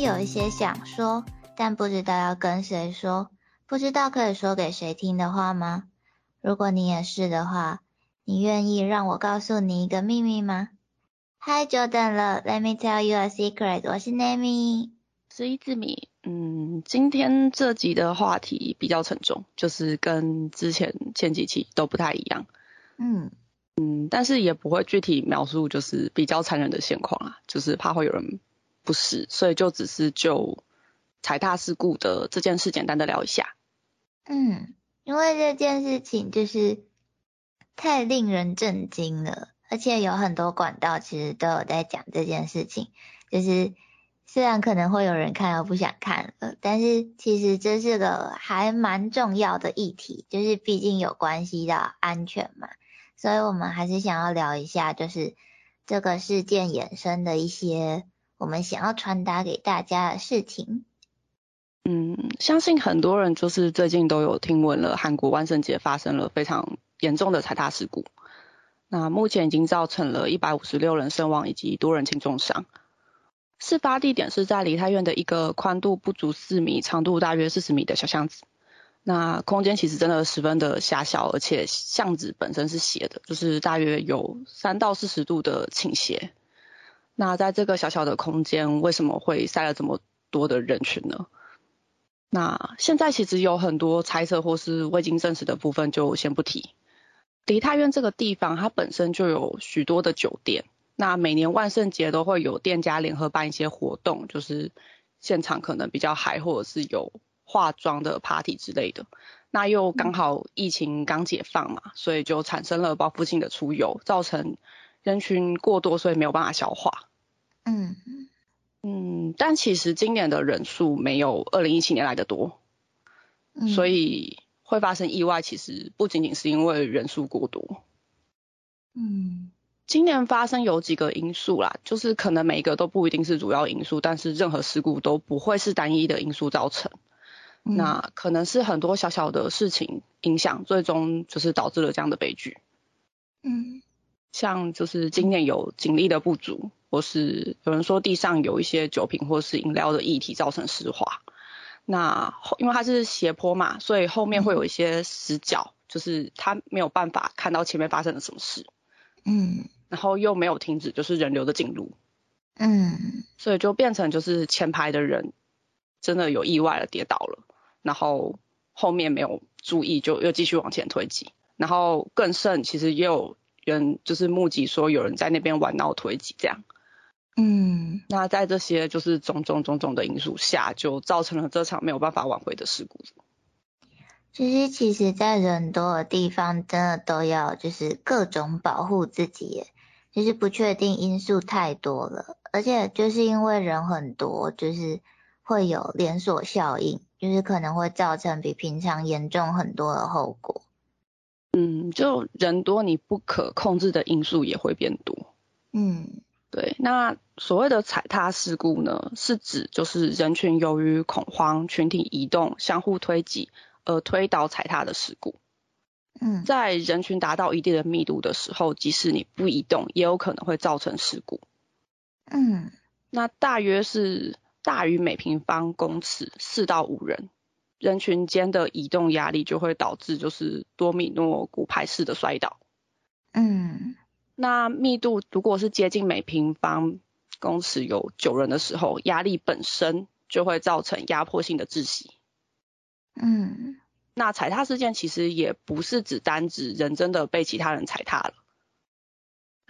天有一些想说，但不知道要跟谁说，不知道可以说给谁听的话吗？如果你也是的话，你愿意让我告诉你一个秘密吗？嗨，久等了，Let me tell you a secret，我是 Nami，是一字米。嗯，今天这集的话题比较沉重，就是跟之前前几期都不太一样。嗯嗯，但是也不会具体描述，就是比较残忍的现况啊，就是怕会有人不是，所以就只是就踩踏事故的这件事简单的聊一下。嗯，因为这件事情就是太令人震惊了，而且有很多管道其实都有在讲这件事情，就是。虽然可能会有人看到不想看了，但是其实这是个还蛮重要的议题，就是毕竟有关系到安全嘛，所以我们还是想要聊一下，就是这个事件衍生的一些我们想要传达给大家的事情。嗯，相信很多人就是最近都有听闻了，韩国万圣节发生了非常严重的踩踏事故，那目前已经造成了一百五十六人身亡以及多人轻重伤。事发地点是在梨泰院的一个宽度不足四米、长度大约四十米的小巷子。那空间其实真的十分的狭小，而且巷子本身是斜的，就是大约有三到四十度的倾斜。那在这个小小的空间，为什么会塞了这么多的人群呢？那现在其实有很多猜测或是未经证实的部分，就先不提。梨泰院这个地方，它本身就有许多的酒店。那每年万圣节都会有店家联合办一些活动，就是现场可能比较嗨，或者是有化妆的 party 之类的。那又刚好疫情刚解放嘛，所以就产生了报复性的出游，造成人群过多，所以没有办法消化。嗯嗯，但其实今年的人数没有二零一七年来的多，所以会发生意外，其实不仅仅是因为人数过多。嗯。今年发生有几个因素啦，就是可能每一个都不一定是主要因素，但是任何事故都不会是单一的因素造成。那可能是很多小小的事情影响，最终就是导致了这样的悲剧。嗯，像就是今年有警力的不足，或是有人说地上有一些酒瓶或是饮料的液体造成湿滑。那因为它是斜坡嘛，所以后面会有一些死角，就是他没有办法看到前面发生了什么事。嗯。然后又没有停止，就是人流的进入，嗯，所以就变成就是前排的人真的有意外了，跌倒了，然后后面没有注意，就又继续往前推挤，然后更甚，其实也有人就是目击说有人在那边玩闹推挤这样，嗯，那在这些就是种种种种的因素下，就造成了这场没有办法挽回的事故。其实，其实，在人多的地方，真的都要就是各种保护自己。其实不确定因素太多了，而且就是因为人很多，就是会有连锁效应，就是可能会造成比平常严重很多的后果。嗯，就人多，你不可控制的因素也会变多。嗯，对。那所谓的踩踏事故呢，是指就是人群由于恐慌、群体移动、相互推挤而推倒踩踏的事故。嗯，在人群达到一定的密度的时候，即使你不移动，也有可能会造成事故。嗯，那大约是大于每平方公尺四到五人，人群间的移动压力就会导致就是多米诺骨牌式的摔倒。嗯，那密度如果是接近每平方公尺有九人的时候，压力本身就会造成压迫性的窒息。嗯。那踩踏事件其实也不是只单指人真的被其他人踩踏了，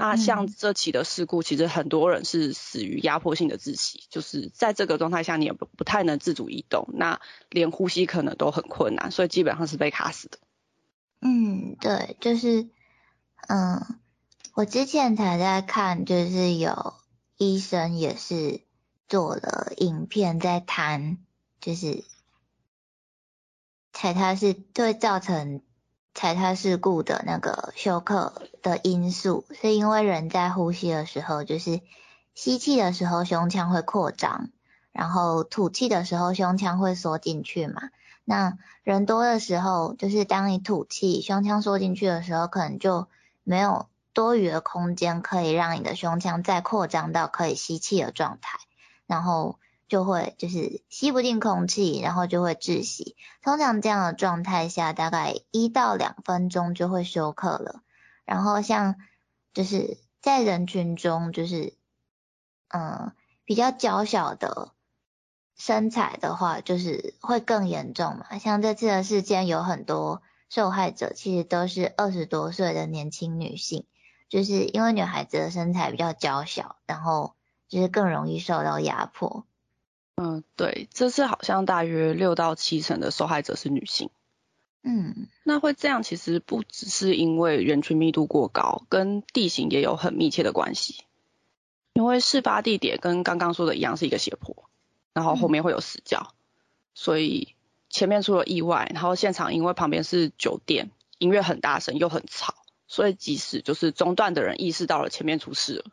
那像这起的事故，其实很多人是死于压迫性的窒息，就是在这个状态下你也不不太能自主移动，那连呼吸可能都很困难，所以基本上是被卡死的。嗯，对，就是，嗯，我之前才在看，就是有医生也是做了影片在谈，就是。踩他是会造成踩踏事故的那个休克的因素，是因为人在呼吸的时候，就是吸气的时候胸腔会扩张，然后吐气的时候胸腔会缩进去嘛。那人多的时候，就是当你吐气，胸腔缩进去的时候，可能就没有多余的空间可以让你的胸腔再扩张到可以吸气的状态，然后就会就是吸不进空气，然后就会窒息。通常这样的状态下，大概一到两分钟就会休克了。然后像就是在人群中，就是嗯比较娇小的身材的话，就是会更严重嘛。像这次的事件有很多受害者，其实都是二十多岁的年轻女性，就是因为女孩子的身材比较娇小，然后就是更容易受到压迫。嗯，对，这次好像大约六到七成的受害者是女性。嗯，那会这样其实不只是因为人群密度过高，跟地形也有很密切的关系。因为事发地点跟刚刚说的一样是一个斜坡，然后后面会有死角，所以前面出了意外，然后现场因为旁边是酒店，音乐很大声又很吵，所以即使就是中断的人意识到了前面出事了，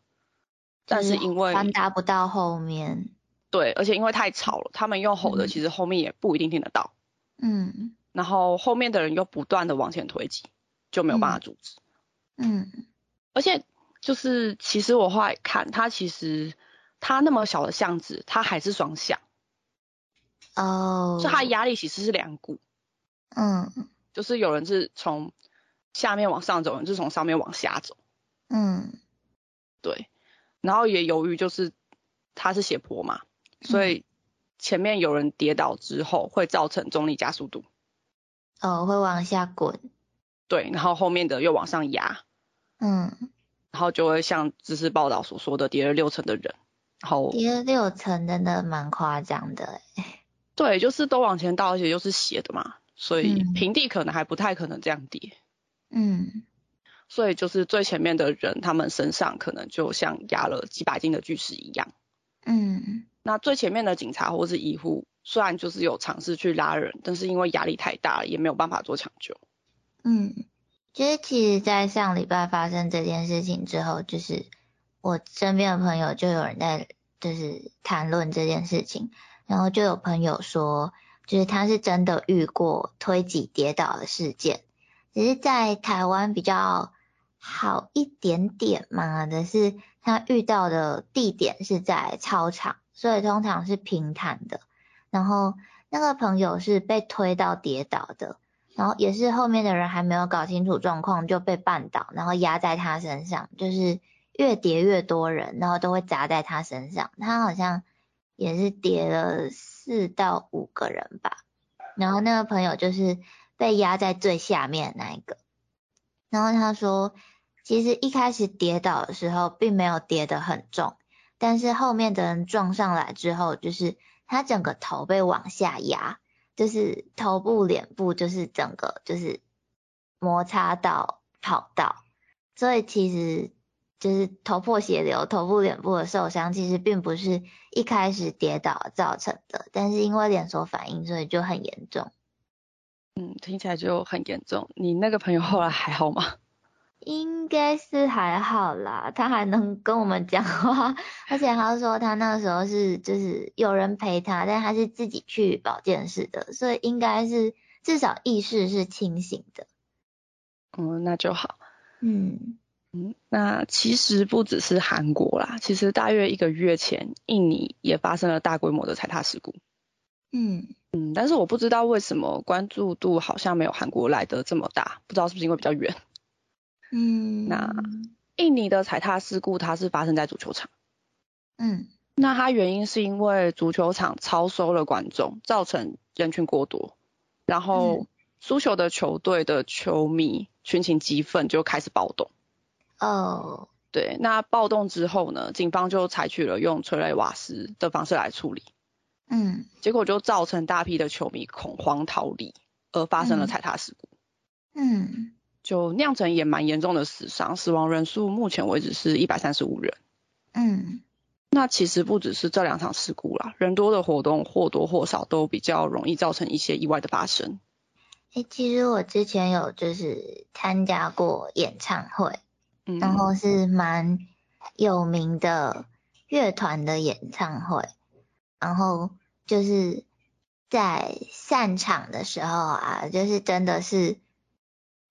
但是因为传达不到后面。对，而且因为太吵了，他们用吼的，其实后面也不一定听得到。嗯。然后后面的人又不断的往前推挤，就没有办法阻止。嗯。而且就是其实我后来看，它其实它那么小的巷子，它还是双向。哦。就它压力其实是两股。嗯。就是有人是从下面往上走，有人是从上面往下走。嗯。对。然后也由于就是他是斜坡嘛。所以前面有人跌倒之后，会造成重力加速度。哦，会往下滚。对，然后后面的又往上压。嗯。然后就会像知识报道所说的，跌了六层的人。然后跌了六层，真的蛮夸张的。对，就是都往前倒，而且又是斜的嘛，所以平地可能还不太可能这样跌。嗯。所以就是最前面的人，他们身上可能就像压了几百斤的巨石一样。嗯，那最前面的警察或是医护，虽然就是有尝试去拉人，但是因为压力太大，也没有办法做抢救。嗯，就是其实，在上礼拜发生这件事情之后，就是我身边的朋友就有人在就是谈论这件事情，然后就有朋友说，就是他是真的遇过推挤跌倒的事件，只是在台湾比较好一点点嘛的是。他遇到的地点是在操场，所以通常是平坦的。然后那个朋友是被推到跌倒的，然后也是后面的人还没有搞清楚状况就被绊倒，然后压在他身上，就是越跌越多人，然后都会砸在他身上。他好像也是跌了四到五个人吧。然后那个朋友就是被压在最下面那一个。然后他说。其实一开始跌倒的时候，并没有跌得很重，但是后面的人撞上来之后，就是他整个头被往下压，就是头部、脸部，就是整个就是摩擦到跑道，所以其实就是头破血流、头部、脸部的受伤，其实并不是一开始跌倒造成的，但是因为连锁反应，所以就很严重。嗯，听起来就很严重。你那个朋友后来还好吗？应该是还好啦，他还能跟我们讲话，而且他说他那时候是就是有人陪他，但他是自己去保健室的，所以应该是至少意识是清醒的。嗯，那就好。嗯嗯，那其实不只是韩国啦，其实大约一个月前，印尼也发生了大规模的踩踏事故。嗯嗯，但是我不知道为什么关注度好像没有韩国来的这么大，不知道是不是因为比较远。嗯，那印尼的踩踏事故，它是发生在足球场。嗯，那它原因是因为足球场超收了观众，造成人群过多，然后输球的球队的球迷群情激愤，就开始暴动。哦，对，那暴动之后呢，警方就采取了用催泪瓦斯的方式来处理。嗯，结果就造成大批的球迷恐慌逃离，而发生了踩踏事故。嗯。就酿成也蛮严重的死伤，死亡人数目前为止是一百三十五人。嗯，那其实不只是这两场事故啦，人多的活动或多或少都比较容易造成一些意外的发生。哎，其实我之前有就是参加过演唱会，嗯，然后是蛮有名的乐团的演唱会，然后就是在散场的时候啊，就是真的是。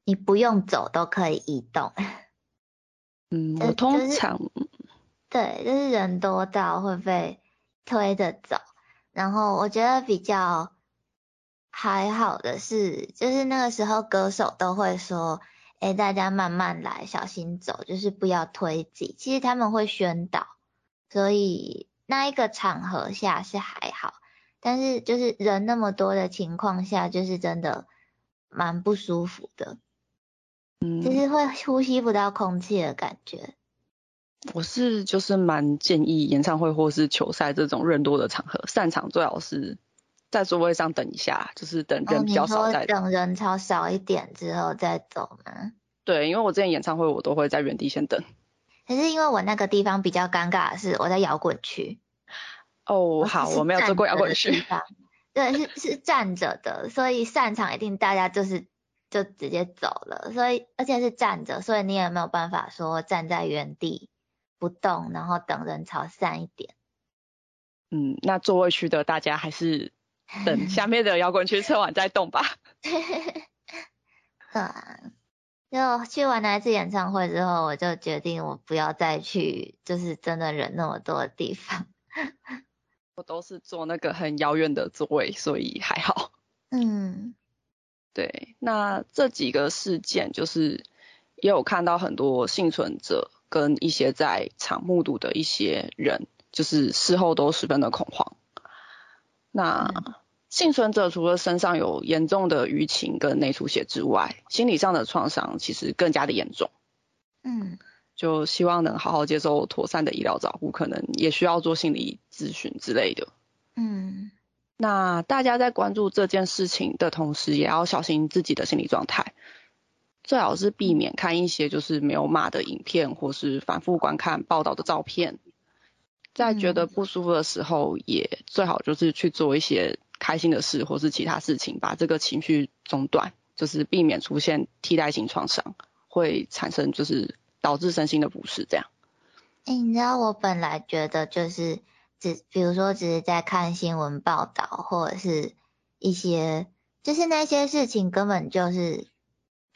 你不用走都可以移动。嗯，我通常对，就是人多到会被推着走，然后我觉得比较还好的是，就是那个时候歌手都会说，哎，大家慢慢来，小心走，就是不要推挤。其实他们会宣导，所以那一个场合下是还好，但是就是人那么多的情况下，就是真的蛮不舒服的，嗯，就是会呼吸不到空气的感觉。我是就是蛮建议演唱会或是球赛这种人多的场合，散场最好是在座位上等一下，就是等人比较少再。等人潮少一点之后再走吗？对，因为我之前演唱会我都会在原地先等。可是因为我那个地方比较尴尬的是我在摇滚区。哦，好，我没有坐过摇滚区。对，是是站着的，所以散场一定大家就是就直接走了，所以而且是站着，所以你也没有办法说站在原地。不动，然后等人潮散一点。嗯，那座位区的大家还是等下面的摇滚区测完再动吧。啊，就去完那一次演唱会之后，我就决定我不要再去，就是真的人那么多的地方。我都是坐那个很遥远的座位，所以还好。嗯，对，那这几个事件就是也有看到很多幸存者。跟一些在场目睹的一些人，就是事后都十分的恐慌。那幸存者除了身上有严重的淤青跟内出血之外，心理上的创伤其实更加的严重。嗯，就希望能好好接受妥善的医疗照顾，可能也需要做心理咨询之类的。嗯，那大家在关注这件事情的同时，也要小心自己的心理状态。最好是避免看一些就是没有码的影片，或是反复观看报道的照片。在觉得不舒服的时候，也最好就是去做一些开心的事，或是其他事情，把这个情绪中断，就是避免出现替代性创伤，会产生就是导致身心的不适。这样。哎，你知道我本来觉得就是只，比如说只是在看新闻报道，或者是一些，就是那些事情根本就是。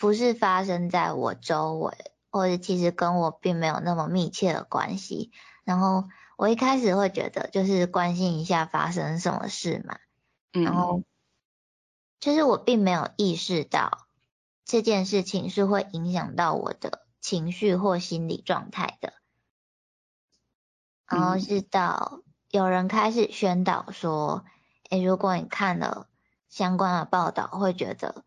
不是发生在我周围，或者其实跟我并没有那么密切的关系。然后我一开始会觉得就是关心一下发生什么事嘛，然后就是我并没有意识到这件事情是会影响到我的情绪或心理状态的。然后是到有人开始宣导说，诶，如果你看了相关的报道，会觉得。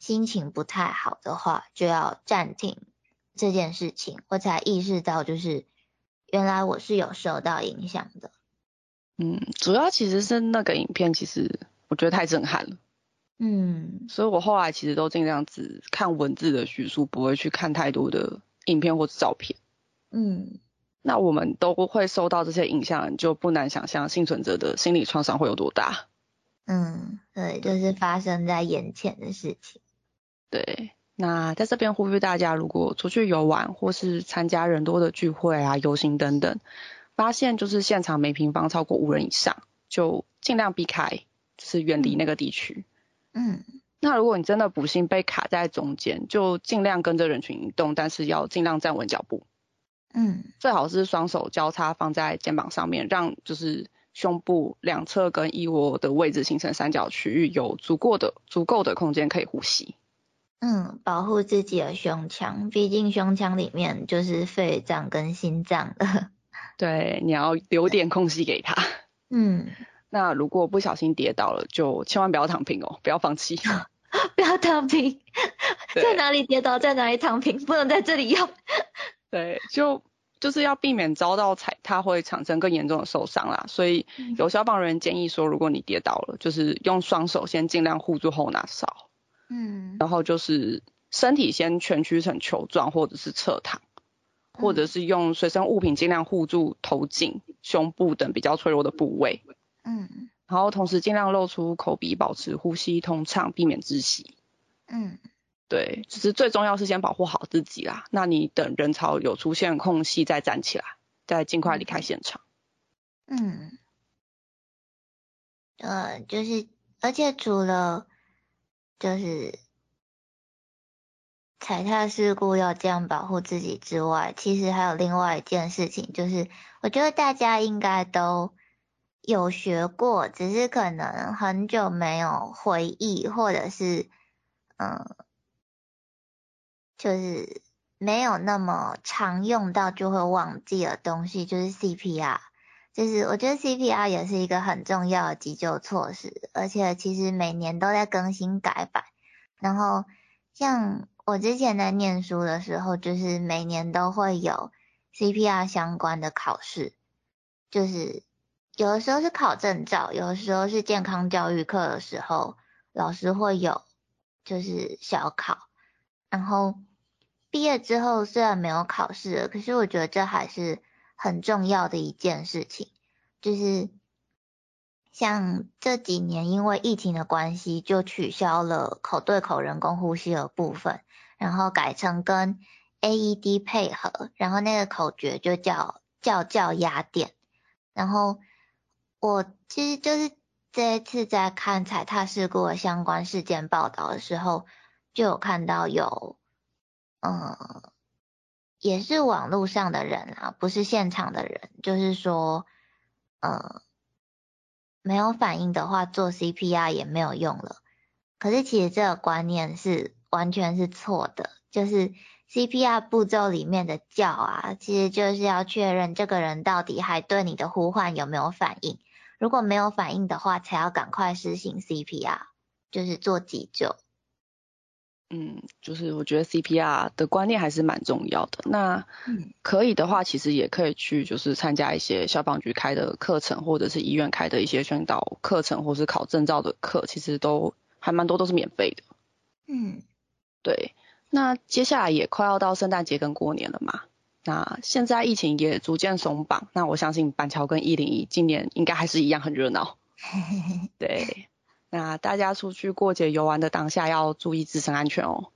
心情不太好的话，就要暂停这件事情。我才意识到，就是原来我是有受到影响的。嗯，主要其实是那个影片，其实我觉得太震撼了。嗯，所以我后来其实都尽量只看文字的叙述，不会去看太多的影片或者照片。嗯，那我们都会受到这些影响，就不难想象幸存者的心理创伤会有多大。嗯，对，就是发生在眼前的事情。对，那在这边呼吁大家，如果出去游玩或是参加人多的聚会啊、游行等等，发现就是现场每平方超过五人以上，就尽量避开，就是远离那个地区。嗯，那如果你真的不幸被卡在中间，就尽量跟着人群移动，但是要尽量站稳脚步。嗯，最好是双手交叉放在肩膀上面，让就是胸部两侧跟腋窝的位置形成三角区域，有足够的足够的空间可以呼吸。嗯，保护自己的胸腔，毕竟胸腔里面就是肺脏跟心脏的。对，你要留点空隙给他。嗯，那如果不小心跌倒了，就千万不要躺平哦，不要放弃。不要躺平，在哪里跌倒在哪里躺平，不能在这里用。对，就就是要避免遭到踩踏会产生更严重的受伤啦。所以有消防人员建议说，如果你跌倒了，就是用双手先尽量护住后脑勺。嗯，然后就是身体先蜷曲成球状，或者是侧躺，或者是用随身物品尽量护住头颈、胸部等比较脆弱的部位。嗯，然后同时尽量露出口鼻，保持呼吸通畅，避免窒息。嗯，对，其实最重要是先保护好自己啦。那你等人潮有出现空隙再站起来，再尽快离开现场。嗯，呃，就是而且除了就是踩踏事故要这样保护自己之外，其实还有另外一件事情，就是我觉得大家应该都有学过，只是可能很久没有回忆，或者是嗯，就是没有那么常用到就会忘记的东西，就是 CPR。就是我觉得 CPR 也是一个很重要的急救措施，而且其实每年都在更新改版。然后像我之前在念书的时候，就是每年都会有 CPR 相关的考试，就是有的时候是考证照，有的时候是健康教育课的时候，老师会有就是小考。然后毕业之后虽然没有考试，可是我觉得这还是。很重要的一件事情，就是像这几年因为疫情的关系，就取消了口对口人工呼吸的部分，然后改成跟 AED 配合，然后那个口诀就叫叫叫压电。然后我其实就是这一次在看踩踏事故的相关事件报道的时候，就有看到有，嗯。也是网络上的人啊，不是现场的人。就是说，嗯，没有反应的话，做 CPR 也没有用了。可是其实这个观念是完全是错的。就是 CPR 步骤里面的叫啊，其实就是要确认这个人到底还对你的呼唤有没有反应。如果没有反应的话，才要赶快实行 CPR，就是做急救。嗯，就是我觉得 CPR 的观念还是蛮重要的。那可以的话，其实也可以去就是参加一些消防局开的课程，或者是医院开的一些宣导课程，或是考证照的课，其实都还蛮多都是免费的。嗯，对。那接下来也快要到圣诞节跟过年了嘛，那现在疫情也逐渐松绑，那我相信板桥跟一零一今年应该还是一样很热闹。对。那大家出去过节游玩的当下要注意自身安全哦。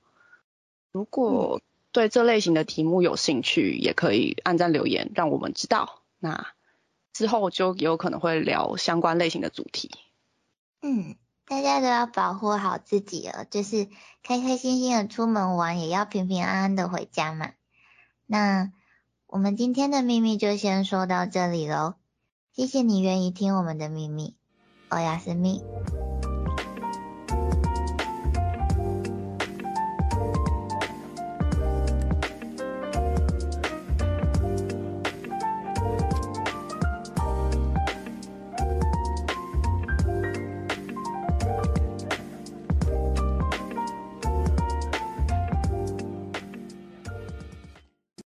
如果对这类型的题目有兴趣，也可以按赞留言让我们知道。那之后就有可能会聊相关类型的主题。嗯，大家都要保护好自己哦，就是开开心心的出门玩，也要平平安安的回家嘛。那我们今天的秘密就先说到这里喽，谢谢你愿意听我们的秘密，欧亚斯密。